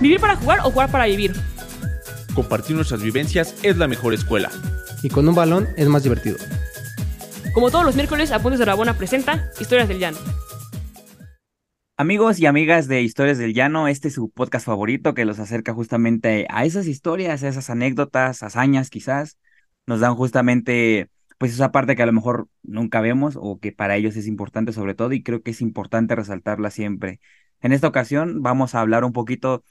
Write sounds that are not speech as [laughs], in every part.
¿Vivir para jugar o jugar para vivir? Compartir nuestras vivencias es la mejor escuela. Y con un balón es más divertido. Como todos los miércoles, Apuntes de Rabona presenta Historias del Llano. Amigos y amigas de Historias del Llano, este es su podcast favorito que los acerca justamente a esas historias, a esas anécdotas, hazañas quizás. Nos dan justamente pues esa parte que a lo mejor nunca vemos o que para ellos es importante sobre todo y creo que es importante resaltarla siempre. En esta ocasión vamos a hablar un poquito,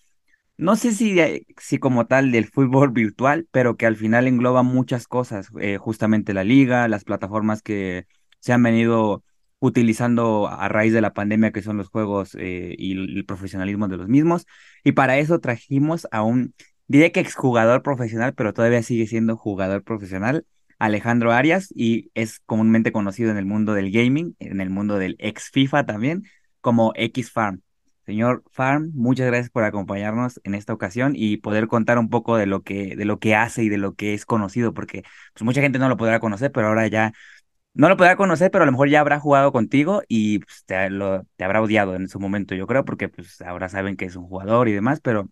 no sé si, si como tal del fútbol [laughs] virtual, pero que al final engloba muchas cosas, eh, justamente la liga, las plataformas que se han venido utilizando a raíz de la pandemia, que son los juegos eh, y el profesionalismo de los mismos. Y para eso trajimos a un, diría que exjugador profesional, pero todavía sigue siendo jugador profesional, Alejandro Arias, y es comúnmente conocido en el mundo del gaming, en el mundo del ex FIFA también, como X Farm. Señor Farm, muchas gracias por acompañarnos en esta ocasión y poder contar un poco de lo que, de lo que hace y de lo que es conocido, porque pues, mucha gente no lo podrá conocer, pero ahora ya no lo podrá conocer, pero a lo mejor ya habrá jugado contigo y pues, te, lo, te habrá odiado en su momento, yo creo, porque pues ahora saben que es un jugador y demás, pero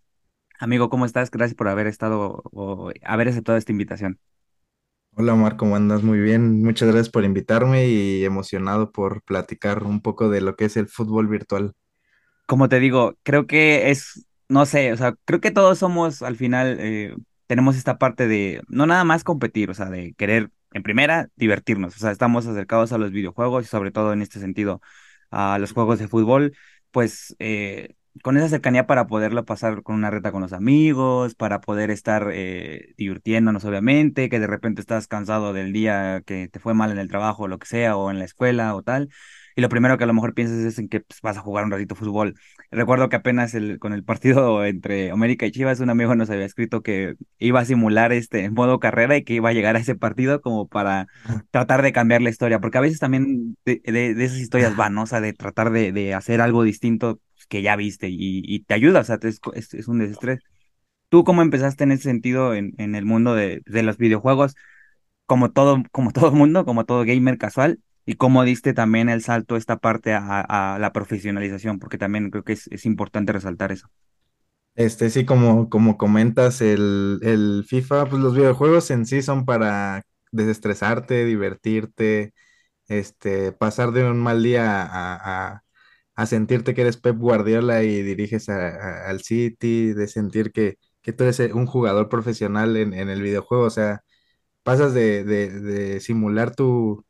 amigo, ¿cómo estás? Gracias por haber estado o haber aceptado esta invitación. Hola Omar, ¿cómo andas? Muy bien, muchas gracias por invitarme y emocionado por platicar un poco de lo que es el fútbol virtual. Como te digo, creo que es, no sé, o sea, creo que todos somos al final, eh, tenemos esta parte de no nada más competir, o sea, de querer en primera, divertirnos. O sea, estamos acercados a los videojuegos y sobre todo en este sentido a los juegos de fútbol, pues eh, con esa cercanía para poderlo pasar con una reta con los amigos, para poder estar eh, divirtiéndonos obviamente, que de repente estás cansado del día que te fue mal en el trabajo o lo que sea, o en la escuela o tal, y lo primero que a lo mejor piensas es en que pues, vas a jugar un ratito fútbol. Recuerdo que apenas el, con el partido entre América y Chivas, un amigo nos había escrito que iba a simular este en modo carrera y que iba a llegar a ese partido como para tratar de cambiar la historia, porque a veces también de, esas historias [laughs] van, ¿no? O sea, de tratar de, hacer algo distinto pues, que ya viste y, te ayuda, o sea, es, es, un desestrés. ¿Tú cómo empezaste en ese sentido en, en el mundo de, de los videojuegos? Como todo, como todo mundo, como todo gamer casual, y cómo diste también el salto esta parte a, la profesionalización, porque también creo que es, importante resaltar eso. Este, sí, como, como comentas, el, el, FIFA, pues los videojuegos en sí son para desestresarte, divertirte, este, pasar de un mal día a, a, sentirte que eres Pep Guardiola y diriges al City, de sentir que, que, tú eres un jugador profesional en, en el videojuego, o sea, pasas de, de simular tu,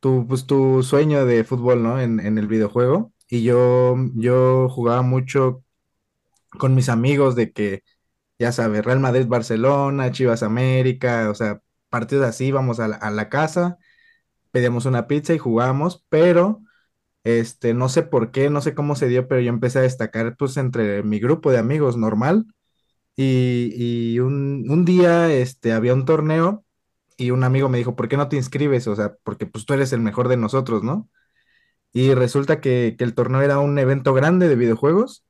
tu, pues, tu sueño de fútbol, ¿no? En, en el videojuego. Y yo, yo jugaba mucho con mis amigos de que, ya sabes, Real Madrid, Barcelona, Chivas América, o sea, partidos así, vamos a la, a la casa, pedíamos una pizza y jugábamos, pero este, no sé por qué, no sé cómo se dio, pero yo empecé a destacar pues entre mi grupo de amigos normal y, y un, un, día este, había un torneo y un amigo me dijo, ¿por qué no te inscribes? O sea, porque pues tú eres el mejor de nosotros, ¿no? Y resulta que, el torneo era un evento grande de videojuegos,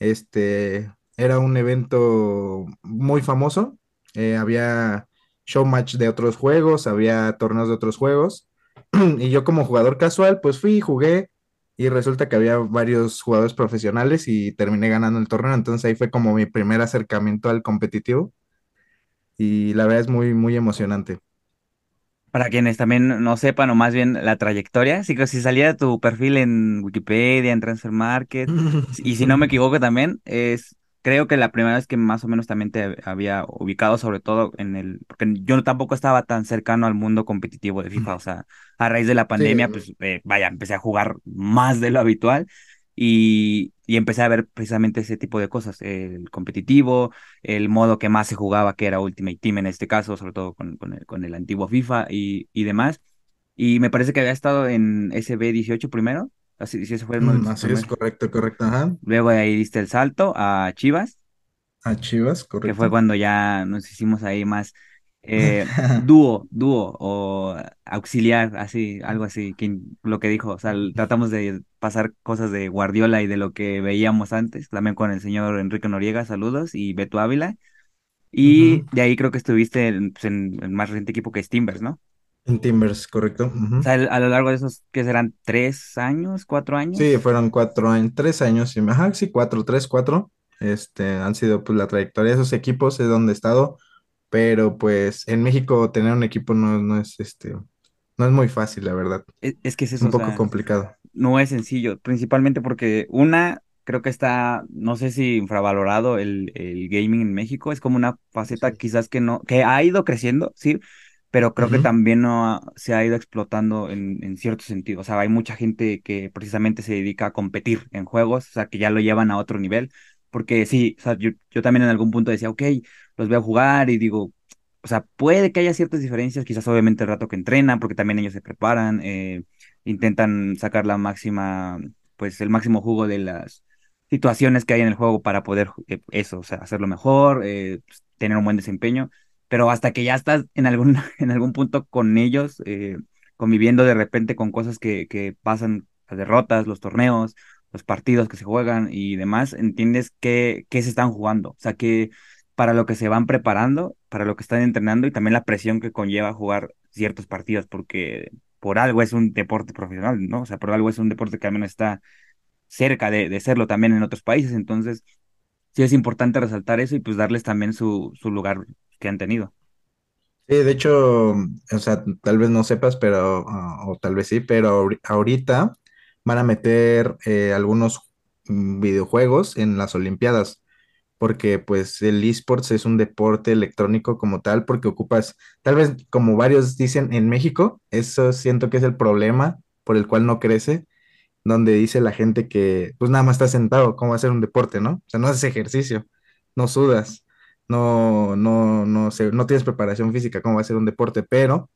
este, era un evento muy famoso, eh, había show match de otros juegos, había torneos de otros juegos, [clears throat] y yo como jugador casual, pues fui, jugué, y resulta que había varios jugadores profesionales y terminé ganando el torneo, entonces ahí fue como mi primer acercamiento al competitivo, y la verdad es muy, muy emocionante. Para quienes también no sepan, o más bien la trayectoria, sí que si salía tu perfil en Wikipedia, en Transfer Market, [laughs] y si no me equivoco también, es creo que la primera vez que más o menos también te había ubicado, sobre todo en el, porque yo tampoco estaba tan cercano al mundo competitivo de FIFA, o sea, a raíz de la pandemia, pues eh, vaya, empecé a jugar más de lo habitual y, y, empecé a ver precisamente ese tipo de cosas, el competitivo, el modo que más se jugaba, que era Ultimate Team en este caso, sobre todo con, con, el, con el, antiguo FIFA y, y, demás. Y me parece que había estado en SB18 primero, así, si eso fue mm, Así es, correcto, correcto, ajá. Luego de ahí diste el salto a Chivas. A Chivas, correcto. Que fue cuando ya nos hicimos ahí más eh, [laughs] dúo, dúo o auxiliar, así, algo así, que, lo que dijo, o sea, tratamos de pasar cosas de Guardiola y de lo que veíamos antes, también con el señor Enrique Noriega, saludos, y Beto Ávila, y de ahí creo que estuviste en, pues, en, el más reciente equipo que es Timbers, ¿no? En Timbers, correcto. O sea, a lo largo de esos, ¿qué serán? ¿Tres años? ¿Cuatro años? Sí, fueron cuatro años, tres años, ajá, sí, cuatro, tres, cuatro. este, han sido pues la trayectoria de esos equipos, es donde he estado, pero pues en México tener un equipo no, no es este, no es muy fácil, la verdad. Es, es que es Es eso, un o poco sea, complicado. no es sencillo, principalmente porque una, creo que está, no sé si infravalorado el, el gaming en México, es como una faceta Sí. quizás que no, que ha ido creciendo, sí, pero creo que Ujú. también no ha- se ha ido explotando en, en cierto sentido. O sea, hay mucha gente que precisamente se dedica a competir en juegos, o sea, que ya lo llevan a otro nivel, porque sí, o sea, yo, yo también en algún punto decía, ok, los veo jugar y digo, o sea, puede que haya ciertas diferencias, quizás obviamente el rato que entrenan, porque también ellos se preparan, eh, intentan sacar la máxima, pues el máximo jugo de las situaciones que hay en el juego para poder eh, eso, o sea, hacerlo mejor, eh, pues, tener un buen desempeño, pero hasta que ya estás en algún, [laughs] en algún punto con ellos, eh, conviviendo de repente con cosas que, que pasan, las derrotas, los torneos, los partidos que se juegan y demás, entiendes qué, qué se están jugando, o sea, que para lo que se van preparando, para lo que están entrenando y también la presión que conlleva jugar ciertos partidos, porque por algo es un deporte profesional, ¿no? O sea, por algo es un deporte que al menos está cerca de, serlo también en otros países. Entonces, sí es importante resaltar eso y pues darles también su, lugar que han tenido. Sí, de hecho, o sea, tal vez no sepas, pero, o tal vez sí, pero ahori- ahorita van a meter eh, algunos mm, videojuegos en las Olimpiadas, porque pues el esports es un deporte electrónico como tal, porque ocupas, tal vez como varios dicen en México, eso siento que es el problema por el cual no crece, donde dice la gente que pues nada más estás sentado, ¿cómo va a ser un deporte, no? O sea, no haces ejercicio, no sudas, no, no, no sé, no tienes preparación física, ¿cómo va a ser un deporte? Pero,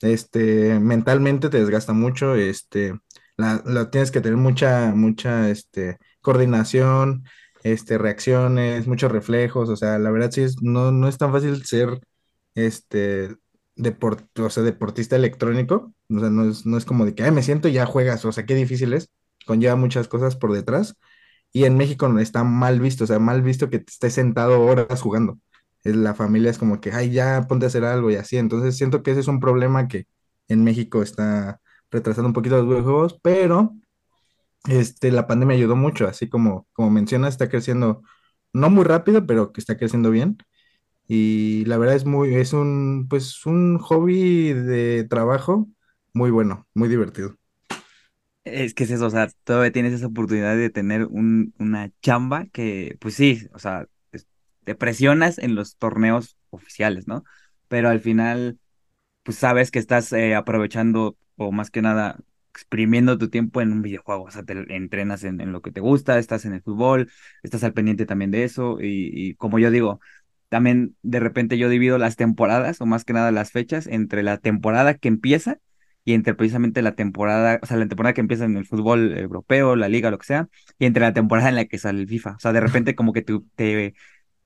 este, mentalmente te desgasta mucho, este, la, la tienes que tener mucha, mucha, este, coordinación, este, reacciones, muchos reflejos, o sea, la verdad sí es, no, no es tan fácil ser, este, deport, o sea, deportista electrónico, o sea, no es, no es como de que, ay, me siento y ya juegas, o sea, qué difícil es, conlleva muchas cosas por detrás, y en México está mal visto, o sea, mal visto que te estés sentado horas jugando. Es- La familia es como que, ay, ya ponte a hacer algo y así, entonces siento que ese es un problema que en México está retrasando un poquito los videojuegos, pero este, la pandemia ayudó mucho, así como, como mencionas, está creciendo no muy rápido, pero que está creciendo bien. Y la verdad es muy, es un, pues, un hobby de trabajo muy bueno, muy divertido. Es que es eso, o sea, todavía tienes esa oportunidad de tener un, una chamba que, pues sí, o sea, te presionas en los torneos oficiales, ¿no? Pero al final pues sabes que estás eh, aprovechando o más que nada exprimiendo tu tiempo en un videojuego, o sea, te entrenas en, lo que te gusta, estás en el fútbol, estás al pendiente también de eso y, como yo digo, también de repente yo divido las temporadas o más que nada las fechas entre la temporada que empieza y entre precisamente la temporada, o sea, la temporada que empieza en el fútbol europeo, la liga, lo que sea, y entre la temporada en la que sale el FIFA. O sea, de repente como que tú te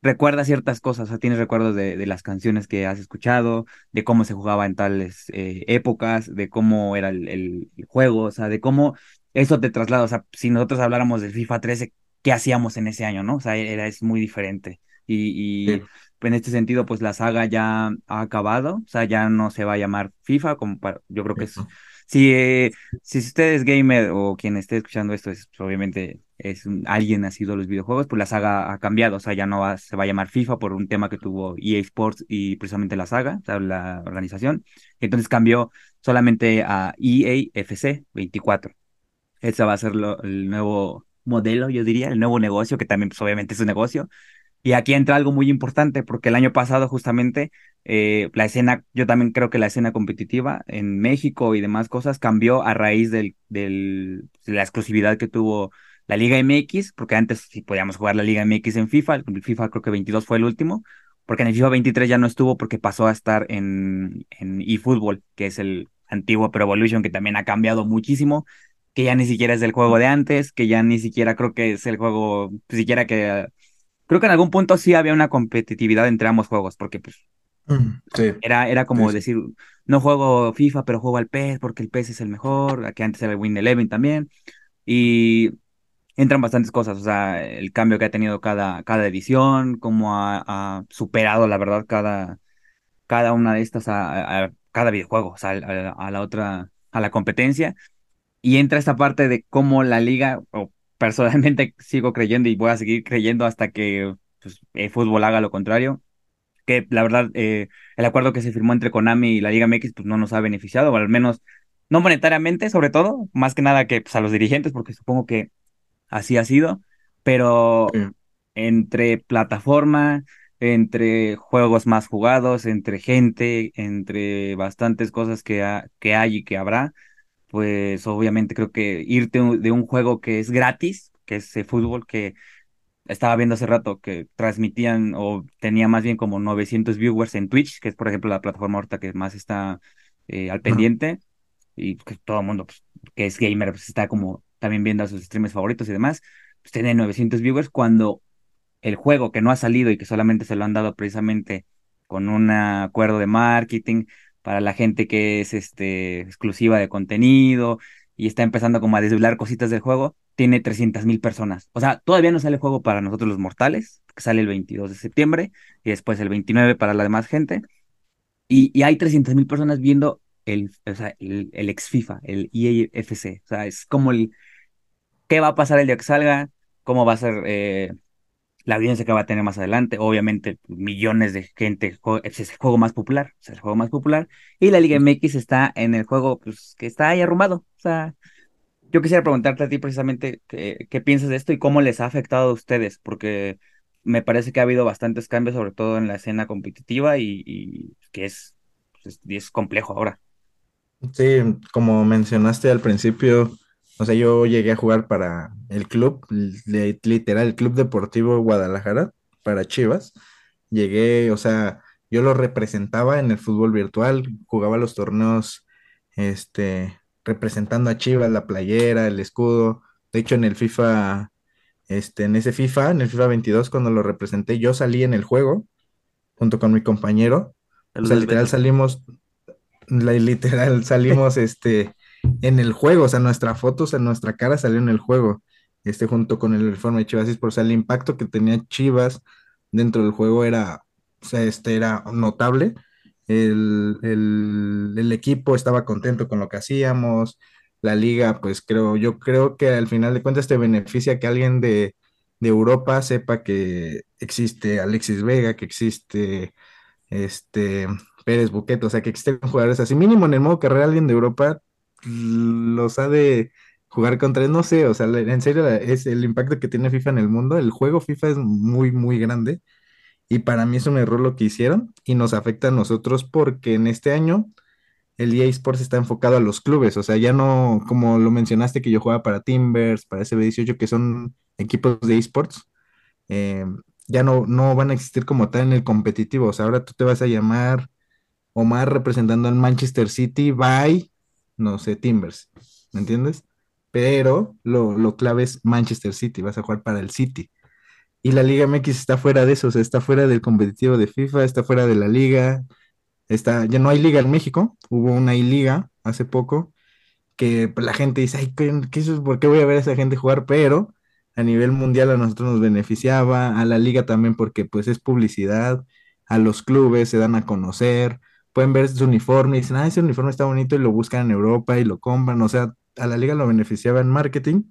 recuerda ciertas cosas, o sea, tienes recuerdos de, de las canciones que has escuchado, de cómo se jugaba en tales eh, épocas, de cómo era el, el- el juego, o sea, de cómo eso te traslada, o sea, si nosotros habláramos del FIFA 13, ¿qué hacíamos en ese año, no? O sea, era, es muy diferente. Y, y Sí. en este sentido, pues la saga ya ha acabado, o sea, ya no se va a llamar FIFA, como para, yo creo que es, si, eh, si usted es gamer o quien esté escuchando esto, es, pues, obviamente es un- alguien nacido de los videojuegos, pues la saga ha cambiado, o sea, ya no va, se va a llamar FIFA por un tema que tuvo EA Sports y precisamente la saga, o sea, la organización, entonces cambió solamente a EA FC 24. Ese va a ser lo- el nuevo modelo, yo diría, el nuevo negocio, que también pues, obviamente es un negocio. Y aquí entra algo muy importante, porque el año pasado justamente eh, la escena, yo también creo que la escena competitiva en México y demás cosas cambió a raíz del, del, de la exclusividad que tuvo la Liga MX, porque antes sí podíamos jugar la Liga MX en FIFA, el FIFA creo que 22 fue el último, porque en el FIFA 23 ya no estuvo porque pasó a estar en, en eFootball, que es el antiguo Pro Evolution, que también ha cambiado muchísimo que ya ni siquiera es del juego de antes, que ya ni siquiera creo que es el juego, pues, siquiera que creo que en algún punto sí había una competitividad entre ambos juegos, porque pues Mm, Sí, era, era como sí. decir, no juego FIFA, pero juego al PES porque el PES es el mejor, que antes era el Win Eleven también, y entran bastantes cosas, o sea, el cambio que ha tenido cada, cada edición, cómo ha, ha superado, la verdad, cada, cada una de estas a, a- cada videojuego, o sea, a, a la otra, a la competencia. Y entra esta parte de cómo la liga, o personalmente [laughs] sigo creyendo y voy a seguir creyendo hasta que pues, el fútbol haga lo contrario. Que la verdad, eh, el acuerdo que se firmó entre Konami y la Liga MX pues, no nos ha beneficiado, o al menos no monetariamente, sobre todo, más que nada que pues, a los dirigentes, porque supongo que así ha sido, pero entre plataforma, entre juegos más jugados, entre gente, entre bastantes cosas que, que hay y que habrá, pues obviamente creo que irte de un juego que es gratis, que es el fútbol, que estaba viendo hace rato que transmitían o tenía más bien como 900 viewers en Twitch, que es por ejemplo la plataforma ahorita que más está eh, al pendiente, y que todo el mundo pues, que es gamer pues, está como también viendo a sus streamers favoritos y demás, pues tiene 900 viewers cuando el juego que no ha salido y que solamente se lo han dado precisamente con un acuerdo de marketing para la gente que es este, exclusiva de contenido y está empezando como a desvelar cositas del juego, tiene 300 mil personas. O sea, todavía no sale el juego para nosotros los mortales, que sale el 22 de septiembre y después el 29 para la demás gente. Y, hay 300 mil personas viendo el, o sea, el, el, ex FIFA, el EAFC. O sea, es como el, ¿qué va a pasar el día que salga? ¿Cómo va a ser eh, la audiencia que va a tener más adelante, obviamente millones de gente, es el juego más popular, es el juego más popular, y la Liga MX está en el juego pues, que está ahí arrumado. O sea, yo quisiera preguntarte a ti precisamente qué, qué, piensas de esto y cómo les ha afectado a ustedes, porque me parece que ha habido bastantes cambios, sobre todo en la escena competitiva, y, y que es, pues, es complejo ahora. Sí, como mencionaste al principio, o sea, yo llegué a jugar para el club, literal, el Club Deportivo Guadalajara, para Chivas. Llegué, o sea, yo lo representaba en el fútbol virtual, jugaba los torneos, este, representando a Chivas, la playera, el escudo. De hecho, en el FIFA, este, en ese FIFA, en el FIFA 22, cuando lo representé, yo salí en el juego junto con mi compañero. O sea, literal salimos, literal salimos, [laughs] este, en el juego, o sea, nuestra foto, o sea, nuestra cara salió en el juego, este junto con el uniforme de Chivas, por o sea, el impacto que tenía Chivas dentro del juego era, o sea, este era notable. El, el, equipo estaba contento con lo que hacíamos, la liga, pues creo, yo creo que al final de cuentas te beneficia que alguien de, de Europa sepa que existe Alexis Vega, que existe este Pérez Buqueto, o sea, que existen jugadores así, mínimo en el modo carrera alguien de Europa los ha de jugar contra, no sé, o sea, en serio es el impacto que tiene FIFA en el mundo, el juego FIFA es muy, muy grande y para mí es un error lo que hicieron y nos afecta a nosotros porque en este año el EA Sports está enfocado a los clubes, o sea, ya no, como lo mencionaste que yo jugaba para Timbers, para SB18, que son equipos de esports, eh, ya no, no van a existir como tal en el competitivo, o sea, ahora tú te vas a llamar Omar representando al Manchester City, bye, no sé, Timbers, ¿me entiendes? Pero lo, clave es Manchester City, vas a jugar para el City. Y la Liga MX está fuera de eso, o sea, está fuera del competitivo de FIFA, está fuera de la liga, está, ya no hay liga en México, hubo una I-Liga hace poco, que la gente dice, ay, ¿qué, es ¿por qué voy a ver a esa gente jugar? Pero a nivel mundial a nosotros nos beneficiaba, a la liga también porque pues es publicidad, a los clubes se dan a conocer, pueden ver su uniforme y dicen, ah, ese uniforme está bonito y lo buscan en Europa y lo compran. O sea, a la liga lo beneficiaba en marketing.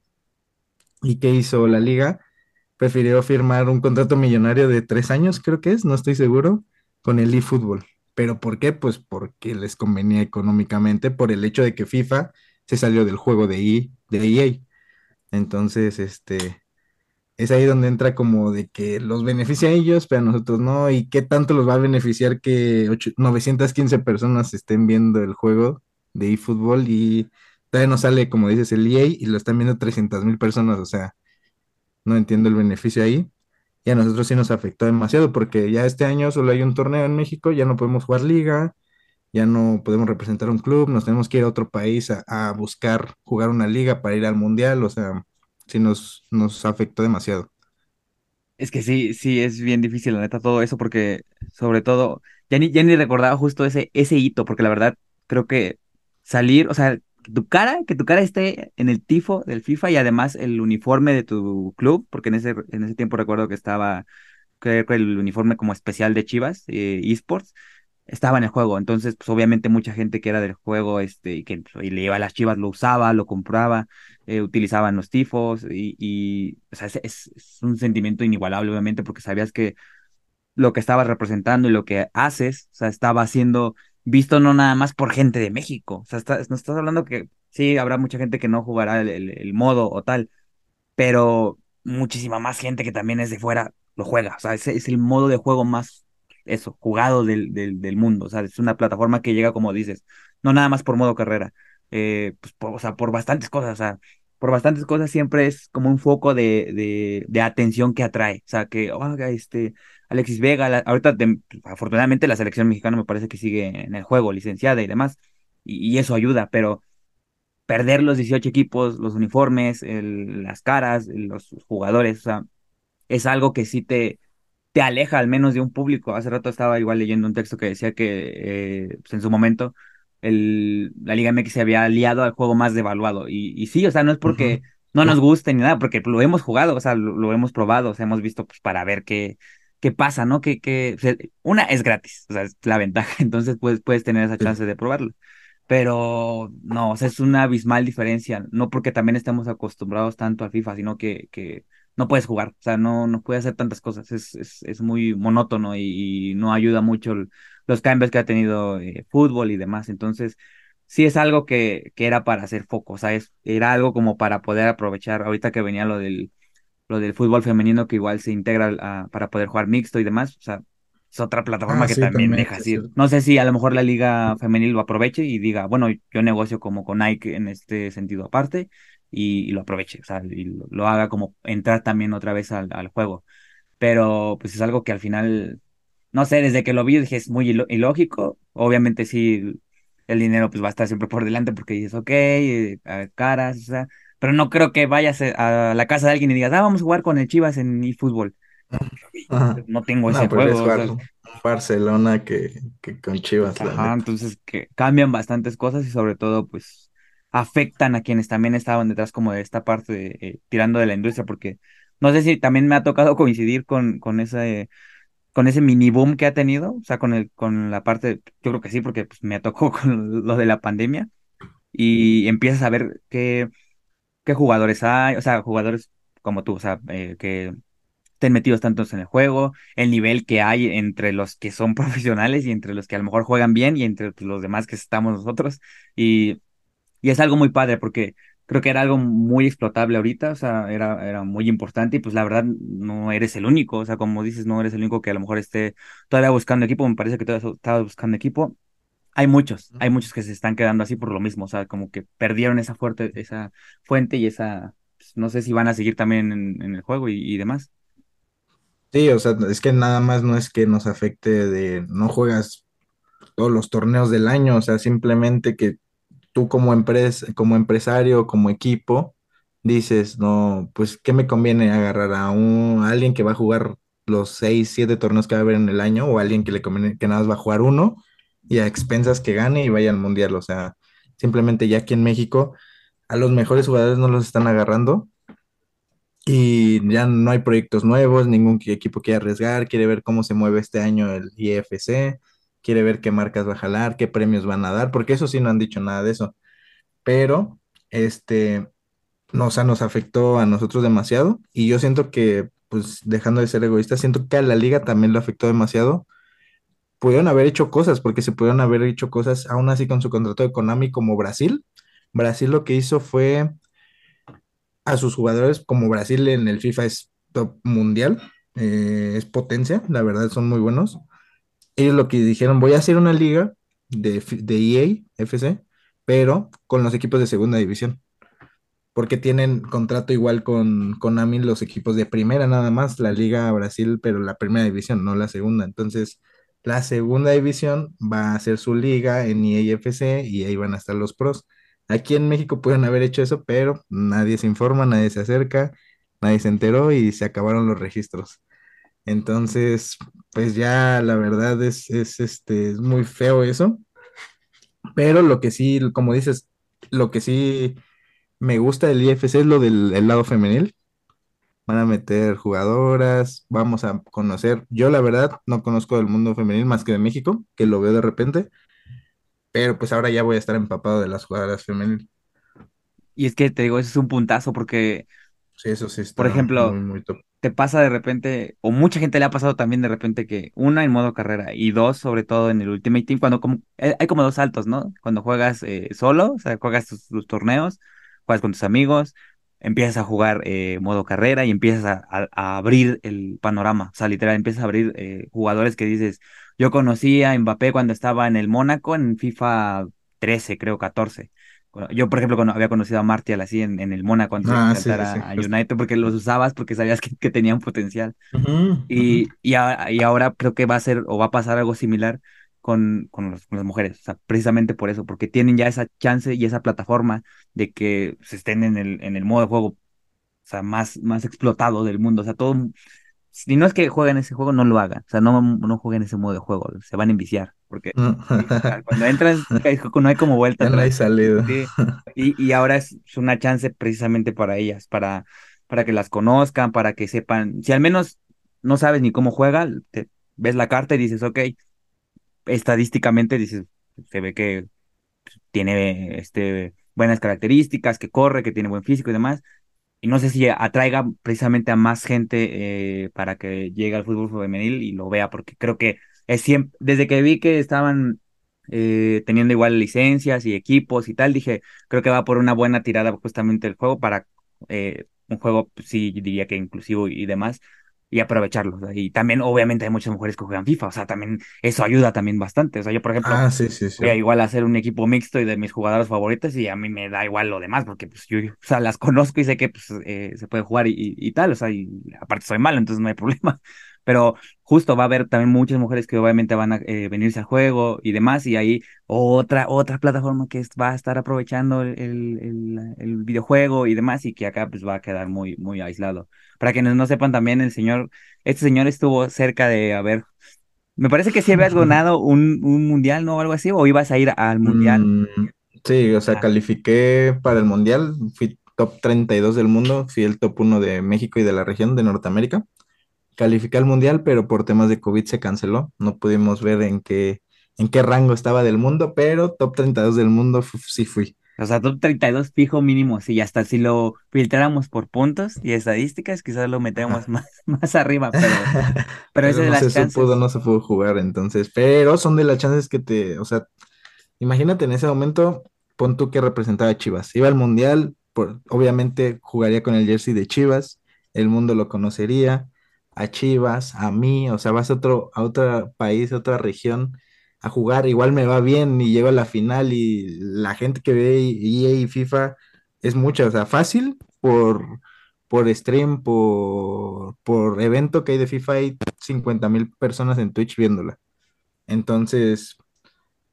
¿Y qué hizo la liga? Prefirió firmar un contrato millonario de tres años, creo que es, no estoy seguro, con el eFootball. ¿Pero por qué? Pues porque les convenía económicamente por el hecho de que FIFA se salió del juego de, e, de EA. Entonces, este, es ahí donde entra como de que los beneficia a ellos, pero a nosotros no, y qué tanto los va a beneficiar que 915 personas estén viendo el juego de eFootball y todavía no sale, como dices, el EA y lo están viendo 300 mil personas, o sea, no entiendo el beneficio ahí. Y a nosotros sí nos afectó demasiado porque ya este año solo hay un torneo en México, ya no podemos jugar liga, ya no podemos representar un club, nos tenemos que ir a otro país a, a buscar jugar una liga para ir al mundial, o sea, sí nos, nos afectó demasiado. Es que sí, sí, es bien difícil, la neta, todo eso, porque sobre todo, ya ni, ya ni recordaba justo ese, ese hito, porque la verdad creo que salir, o sea, tu cara, que tu cara esté en el tifo del FIFA y además el uniforme de tu club, porque en ese, en ese tiempo recuerdo que estaba, creo que el uniforme como especial de Chivas, eh, esports, estaba en el juego. Entonces, pues obviamente mucha gente que era del juego, este, y que y le iba a las chivas, lo usaba, lo compraba, eh, utilizaban los tifos, y, y o sea, es, un sentimiento inigualable, obviamente, porque sabías que lo que estabas representando y lo que haces, o sea, estaba siendo visto no nada más por gente de México. O sea, no estás hablando que sí, habrá mucha gente que no jugará el, el modo o tal, pero muchísima más gente que también es de fuera lo juega. O sea, es, es el modo de juego más, eso, jugado del, del, mundo. O sea, es una plataforma que llega, como dices, no nada más por modo carrera, eh, pues, por, o sea, por bastantes cosas. O sea, por bastantes cosas siempre es como un foco de, de, atención que atrae. O sea, que, oiga, este, Alexis Vega, ahorita afortunadamente la selección mexicana me parece que sigue en el juego, licenciada y demás, y, eso ayuda, pero perder los 18 equipos, los uniformes, las caras, los jugadores, o sea, es algo que sí te, te aleja al menos de un público. Hace rato estaba igual leyendo un texto que decía que eh, pues en su momento el, la Liga MX se había aliado al juego más devaluado. Y, y sí, o sea, no es porque no nos guste ni nada, porque lo hemos jugado, o sea, lo, hemos probado, o sea, hemos visto pues para ver qué, qué pasa, ¿no? Que, que, una es gratis, o sea, es la ventaja, [laughs] entonces puedes, puedes tener esa chance de probarlo pero no, o sea, es una abismal diferencia, no porque también estemos acostumbrados tanto al FIFA, sino que, que no puedes jugar, o sea, no, no puedes hacer tantas cosas, es, es, es muy monótono y, no ayuda mucho los cambios que ha tenido eh, fútbol y demás, entonces sí es algo que, que era para hacer foco, o sea, es, era algo como para poder aprovechar, ahorita que venía lo del, lo del fútbol femenino que igual se integra para poder jugar mixto y demás, o sea, es otra plataforma ah, que también, deja así. No sé si a lo mejor la liga femenil lo aproveche y diga, bueno, yo negocio como con Nike en este sentido aparte y, lo aproveche, o sea, y lo, haga como entrar también otra vez al, juego. Pero pues es algo que al final, no sé, desde que lo vi dije es muy ilógico. Obviamente sí, el dinero pues va a estar siempre por delante porque dices, ok, eh, caras, o sea, pero no creo que vayas a la casa de alguien y digas, ah, vamos a jugar con el Chivas en eFootball. No tengo ese juego. Barcelona que, que, con Chivas. Ajá, entonces que cambian bastantes cosas y sobre todo pues afectan a quienes también estaban detrás como de esta parte eh, tirando de la industria, porque no sé si también me ha tocado [laughs] coincidir con, con ese con ese mini boom que ha tenido, o sea, con el, con la parte, yo creo que sí, porque pues, me tocó [laughs] con lo de la pandemia, y empiezas a ver qué, qué jugadores hay, o sea, jugadores como tú, o sea, eh, que estén metidos tantos en el juego, el nivel que hay entre los que son [laughs] profesionales y entre los que a lo mejor juegan bien y entre pues, los demás que estamos nosotros. Y, y es algo muy padre porque creo que era algo muy explotable ahorita, o sea, era, era muy importante y pues la verdad no eres el único, o sea, como dices, no eres el único que a lo mejor esté todavía buscando equipo, me parece que todavía estaba buscando equipo. Hay muchos, hay muchos que se están quedando así por lo mismo, o sea, como que perdieron esa fuerte, esa fuente y esa, pues, no sé si van a seguir también en, el juego y demás. Sí, o sea, es que nada más no es que nos afecte de no juegas todos los torneos del año, o sea, simplemente que tú como empresa, como empresario, como equipo, dices, no, pues, ¿qué me conviene agarrar a un alguien que va a jugar los seis, siete torneos que va a haber en el año, o alguien que le conviene que nada más va a jugar uno y a expensas que gane y vaya al mundial? O sea, simplemente ya aquí en México a los mejores jugadores no los están agarrando y ya no hay proyectos nuevos, ningún equipo quiere arriesgar, quiere ver cómo se mueve este año el IFC, quiere ver qué marcas va a jalar, qué premios van a dar, porque eso sí no han dicho nada de eso. Pero, este, no, o nos afectó a nosotros demasiado y yo siento que, pues, dejando de ser egoísta, siento que a la liga también lo afectó demasiado. Pudieron haber hecho cosas, porque se pudieron haber hecho cosas aún así con su contrato de Konami como Brasil. Brasil lo que hizo fue a sus jugadores, como Brasil en el FIFA es top mundial, eh, es potencia, la verdad son muy buenos. Ellos lo que dijeron, voy a hacer una liga de, de EA, FC, pero con los equipos de segunda división. Porque tienen contrato igual con Konami los equipos de primera nada más, la Liga Brasil, pero la primera división, no la segunda. Entonces, la segunda división va a ser su liga en EAFC y ahí van a estar los pros. Aquí en México pueden haber hecho eso, pero nadie se informa, nadie se acerca, nadie se enteró y se acabaron los registros. Entonces, pues ya la verdad es, es, este, es muy feo eso. Pero lo que sí, como dices, lo que sí me gusta del IFC es lo del lado femenil. van a meter jugadoras, vamos a conocer. Yo la verdad no conozco del mundo femenil más que de México, que lo veo de repente, pero pues ahora ya voy a estar empapado de las jugadoras femeniles. Y es que te digo, eso es un puntazo porque, Sí, eso sí por ejemplo, muy, muy top. Te pasa de repente, o mucha gente le ha pasado también de repente que una en modo carrera y dos, sobre todo en el Ultimate Team, cuando como, eh, hay como dos saltos, ¿no? Cuando juegas eh, solo, o sea, juegas tus, torneos, juegas con tus amigos, empiezas a jugar eh, modo carrera y empiezas a abrir el panorama, o sea, literal, empiezas a abrir eh, jugadores que dices, yo conocí a Mbappé cuando estaba en el Mónaco, en FIFA 13, creo, 14. Yo, por ejemplo, cuando había conocido a Martial así en, en el Mónaco antes de Ah, que sí, sí, a. United, porque los usabas porque sabías que, que tenían potencial. Y, y, a- y ahora creo que va a ser o va a pasar algo similar con, con, los- con las mujeres. O sea, precisamente por eso, porque tienen ya esa chance y esa plataforma de que se estén en el, en el modo de juego, o sea, más, más explotado del mundo. O sea, todo, si no es que jueguen ese juego, no lo hagan. O sea, no, no jueguen ese modo de juego, se van a enviciar, porque [laughs] cuando entras, [laughs] no hay como vuelta Ya no hay atrás. salida. Sí, [laughs] y, y ahora es, es una chance precisamente para ellas, para, para que las conozcan, para que sepan, si al menos no sabes ni cómo juega, te, ves la carta y dices, ok, estadísticamente dices, se ve que tiene este, buenas características, que corre, que tiene buen físico y demás, y no sé si atraiga precisamente a más gente eh, para que llegue al fútbol femenil y lo vea, porque creo que es siempre, desde que vi que estaban eh, teniendo igual licencias y equipos y tal, dije, creo que va por una buena tirada justamente el juego para eh, un juego, pues, sí, diría que inclusivo y demás, y aprovecharlo. Y también, obviamente, hay muchas mujeres que juegan FIFA, o sea, también eso ayuda también bastante. O sea, yo, por ejemplo, Ah, sí, sí, sí. voy a igual hacer un equipo mixto y de mis jugadoras favoritas y a mí me da igual lo demás porque pues yo, o sea, las conozco y sé que pues eh, se puede jugar y, y, y tal, o sea, y aparte soy malo, entonces no hay problema. Pero justo va a haber también muchas mujeres que obviamente van a eh, venirse al juego y demás y ahí otra otra plataforma que va a estar aprovechando el, el, videojuego y demás y que acá pues va a quedar muy muy aislado. Para quienes no sepan también el señor, este señor estuvo cerca de haber me parece que sí habías [laughs] ganado un, un mundial, ¿no? O algo así, o ibas a ir al mundial. Mm, sí, o sea, Ah, califiqué para el mundial, fui top 32 del mundo, fui el top uno de México y de la región de Norteamérica. Califiqué al mundial, pero por temas de COVID se canceló. No pudimos ver en qué, en qué rango estaba del mundo, pero top 32 del mundo sí fui. o sea, top 32 fijo mínimo, sí, hasta si lo filtráramos por puntos y estadísticas, quizás lo metemos más, [laughs] más arriba, pero, [laughs] pero Pero esa es de no las se pudo, chances. no se pudo jugar, entonces, pero son de las chances que te, o sea, imagínate en ese momento, pon tú que representaba a Chivas. Iba al mundial, por, obviamente jugaría con el jersey de Chivas, el mundo lo conocería, a Chivas, a mí, o sea, vas a otro, a otro país, a otra región a jugar, igual me va bien y llego a la final y la gente que ve EA y FIFA es mucha, o sea, fácil por, por stream, por, por evento que hay de FIFA, hay 50 mil personas en Twitch viéndola. Entonces,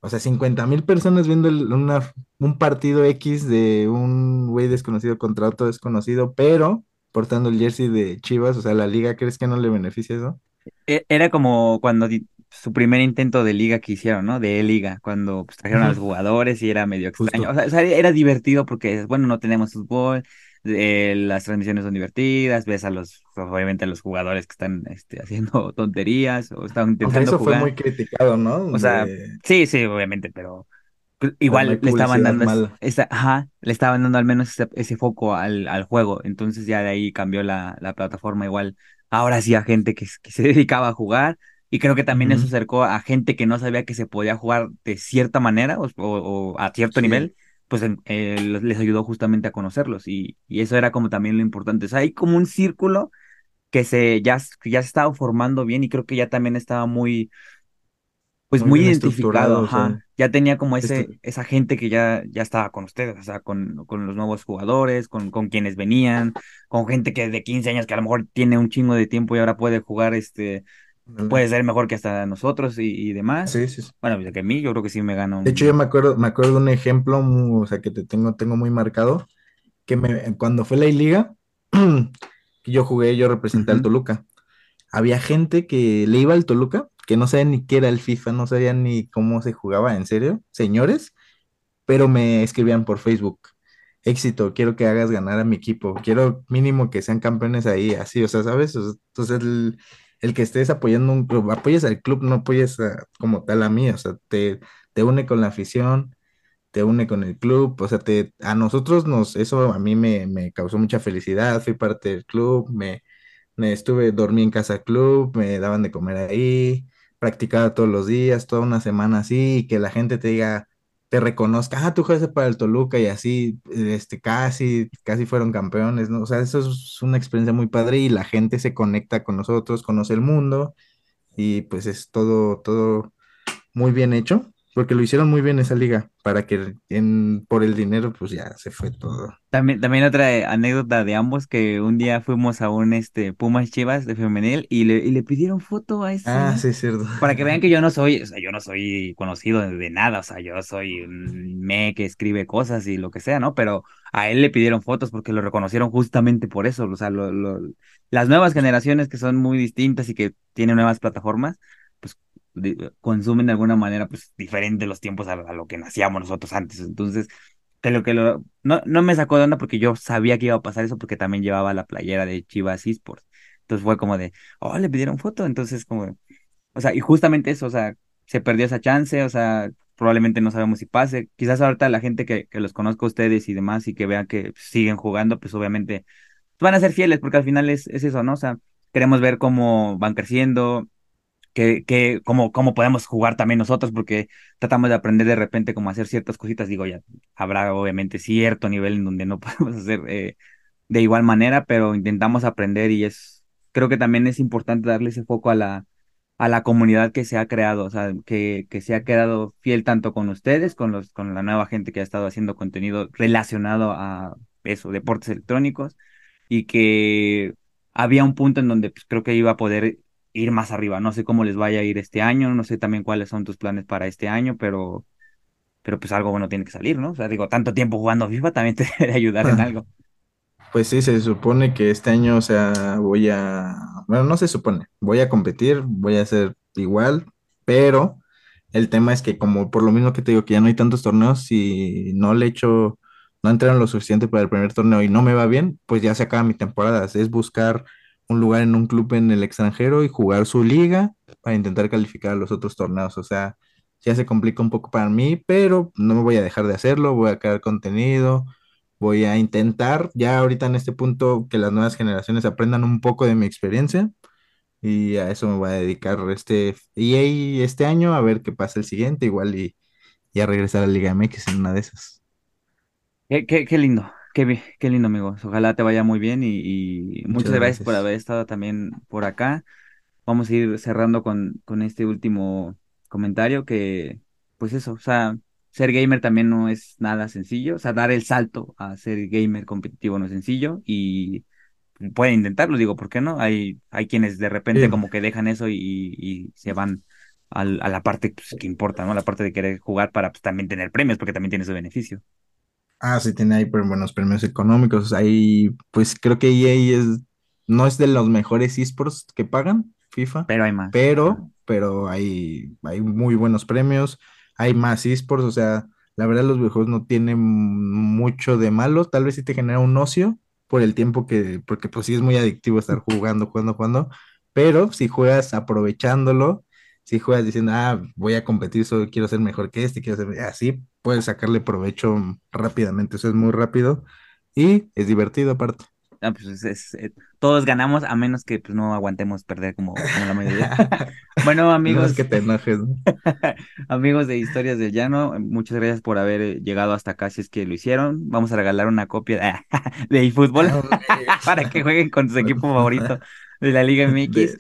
o sea, 50 mil personas viendo una, un partido X de un güey desconocido contra otro desconocido, pero portando el jersey de Chivas, o sea, la liga, ¿crees que no le beneficia eso? E- Era como cuando su primer intento de liga que hicieron, ¿no? De E-Liga, cuando pues, trajeron a los jugadores y era medio extraño. O sea, o sea, era divertido porque, bueno, no tenemos fútbol, eh, las transmisiones son divertidas, ves a los, obviamente a los jugadores que están este, haciendo [laughs] tonterías o están Aunque intentando eso fue muy criticado, ¿no? O sea, De, sí, sí, obviamente, pero igual le estaban dando esa, ajá, le estaban dando al menos ese, ese foco al, al juego. Entonces ya de ahí cambió la, la plataforma igual. Ahora sí a gente que, se [laughs] dedicaba a jugar. Y creo que también eso acercó a gente que no sabía que se podía jugar de cierta manera o, o- o a cierto Sí. nivel, pues eh, les ayudó justamente a conocerlos. Y, y eso era como también lo importante. O sea, hay como un círculo que se ya, ya se estaba formando bien y creo que ya también estaba muy pues Muy muy identificado, o sea. Ya tenía como ese, esa gente que ya, ya estaba con ustedes, o sea, con, con los nuevos jugadores, con, con quienes venían, con gente que de 15 años que a lo mejor tiene un chingo de tiempo y ahora puede jugar, este, puede ser mejor que hasta nosotros y, y demás. Sí, sí, sí. Bueno, pues que a mí yo creo que sí me gano De hecho, yo me acuerdo, me acuerdo de un ejemplo, o sea, que te tengo, tengo muy marcado, que me, cuando fue la I-Liga, [clears throat] que yo jugué, yo representé al. Toluca. Había gente que le iba al Toluca, que no sabía ni qué era el FIFA, no sabían ni cómo se jugaba, en serio, señores, pero me escribían por Facebook. éxito, quiero que hagas ganar a mi equipo, quiero mínimo que sean campeones ahí, así, o sea, ¿sabes? Entonces, el, que estés apoyando un club, apoyes al club, no apoyes como tal a mí, o sea, te, te une con la afición, te une con el club, o sea, te, a nosotros nos, eso a mí me, me causó mucha felicidad, fui parte del club, me, me estuve, dormí en casa club, me daban de comer ahí, practicaba todos los días, toda una semana así, y que la gente te diga, te reconozca, ah, tú juegas para el Toluca y así, este, casi, casi fueron campeones, ¿no? O sea, eso es una experiencia muy padre y la gente se conecta con nosotros, conoce el mundo y pues es todo, todo muy bien hecho, porque lo hicieron muy bien esa liga, para que en, por el dinero pues ya se fue todo. También, también otra anécdota de ambos, que un día fuimos a un este Pumas Chivas de femenil y le, y le pidieron foto a ese Ah, sí, cierto. Para que vean que yo no soy, o sea, yo no soy conocido de, nada, o sea, yo soy un me que escribe cosas y lo que sea, ¿no? Pero a él le pidieron fotos porque lo reconocieron justamente por eso, o sea, lo, lo- las nuevas generaciones que son muy distintas y que tienen nuevas plataformas, consumen de alguna manera, pues, diferente los tiempos a, a lo que nacíamos nosotros antes, entonces, que lo que lo, no, no me sacó de onda porque yo sabía que iba a pasar eso porque también llevaba la playera de Chivas Esports, entonces fue como de, oh, le pidieron foto, entonces como... O sea, y justamente eso, o sea, se perdió esa chance, o sea, probablemente no sabemos si pase. Quizás ahorita la gente que, que los conozca a ustedes y demás y que vean que siguen jugando, pues obviamente van a ser fieles, porque al final es, es eso, ¿no? O sea, queremos ver cómo van creciendo, que, que, cómo, cómo podemos jugar también nosotros, porque tratamos de aprender de repente cómo hacer ciertas cositas. Digo, ya habrá obviamente cierto nivel en donde no [laughs] podemos hacer eh, de igual manera, pero intentamos aprender y es, creo que también es importante darle ese foco a la a la comunidad que se ha creado, o sea, que, que se ha quedado fiel tanto con ustedes, con los, con la nueva gente que ha estado haciendo contenido relacionado a eso, deportes electrónicos, y que había un punto en donde pues, creo que iba a poder ir más arriba. No sé cómo les vaya a ir este año, no sé también cuáles son tus planes para este año, pero, pero pues algo bueno tiene que salir, ¿no? O sea, digo, tanto tiempo jugando FIFA también te [laughs] debe ayudar en algo. [laughs] Pues sí, se supone que este año, o sea, voy a, bueno, no se supone, voy a competir, voy a hacer igual, pero el tema es que como por lo mismo que te digo que ya no hay tantos torneos, si no le echo, no entraron lo suficiente para el primer torneo y no me va bien, pues ya se acaba mi temporada. Es buscar un lugar en un club en el extranjero y jugar su liga para intentar calificar a los otros torneos. O sea, ya se complica un poco para mí, pero no me voy a dejar de hacerlo, voy a crear contenido Voy a intentar ya ahorita en este punto que las nuevas generaciones aprendan un poco de mi experiencia y a eso me voy a dedicar este EA este año a ver qué pasa el siguiente igual y, y a regresar a la Liga MX en una de esas. Qué, qué, qué lindo, qué, qué lindo, amigos. Ojalá te vaya muy bien y, y Muchas muchas gracias por haber estado también por acá. Vamos a ir cerrando con, con este último comentario que, pues eso, o sea, ser gamer también no es nada sencillo, o sea, dar el salto a ser gamer competitivo no es sencillo y pueden intentarlo, digo, ¿por qué no? Hay, hay quienes de repente Sí. como que dejan eso y, y se van al- a la parte pues, que importa, ¿no? La parte de querer jugar para pues, también tener premios, porque también tiene su beneficio. Ah, sí, tiene ahí buenos premios económicos. Ahí, pues creo que EA es, no es de los mejores esports que pagan FIFA, Pero hay más. pero, pero hay, hay muy buenos premios, hay más esports, o sea, la verdad los videojuegos no tienen mucho de malo, tal vez sí te genera un ocio por el tiempo que, porque pues sí es muy adictivo estar [laughs] jugando, jugando, jugando, pero si juegas aprovechándolo, si juegas diciendo, ah, voy a competir, solo quiero ser mejor que este, quiero ser así, puedes sacarle provecho rápidamente, eso es muy rápido y es divertido aparte. Ah, pues es- es- eh, todos ganamos a menos que pues, no aguantemos perder como, como la mayoría. [laughs] Bueno, No es amigos, que te enojes, ¿no? [laughs] amigos de Historias del Llano, muchas gracias por haber eh, llegado hasta acá si es que lo hicieron. Vamos a regalar una copia de, [laughs] eFootball Ah, para que jueguen con su equipo favorito de la Liga MX. De-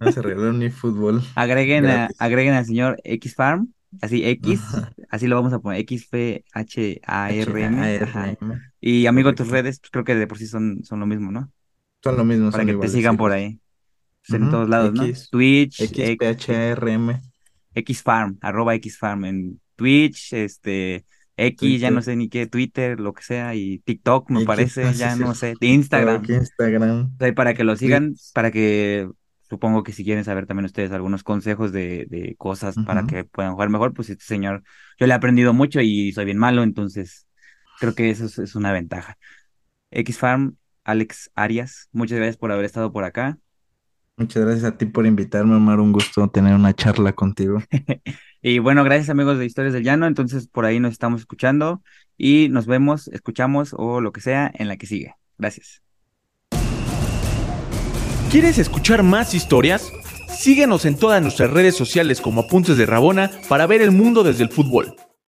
Vamos a regalar un eFootball. Agreguen, a- agreguen al señor X Farm, así X, [laughs] así lo vamos a poner, XFHARM. ajá. H-A-R-M. Y amigos, tus redes, pues, creo que de por sí son, son lo mismo, ¿no? Son lo mismo, Para son que te sigan sí. por ahí. Pues, en todos lados, ¿no? X, Twitch, X, XPHRM, Xfarm, arroba Xfarm en Twitch, este, X, ya no sé ni qué, Twitter, lo que sea, y TikTok, me X, parece, [laughs] ah, ya sí. no sé, de Instagram. Instagram. O sea, para que lo sigan, para que supongo que si quieren saber también ustedes algunos consejos de, de cosas para que puedan jugar mejor, pues este señor, yo le he aprendido mucho y soy bien malo, entonces creo que eso es, es una ventaja. X-Farm, Alex Arias, muchas gracias por haber estado por acá. Muchas gracias a ti por invitarme, Omar. Un gusto tener una charla contigo. [laughs] Y bueno, gracias amigos de Historias del Llano. Entonces por ahí nos estamos escuchando y nos vemos, escuchamos o lo que sea en la que sigue. Gracias. ¿Quieres escuchar más historias? Síguenos en todas nuestras redes sociales como Apuntes de Rabona para ver el mundo desde el fútbol.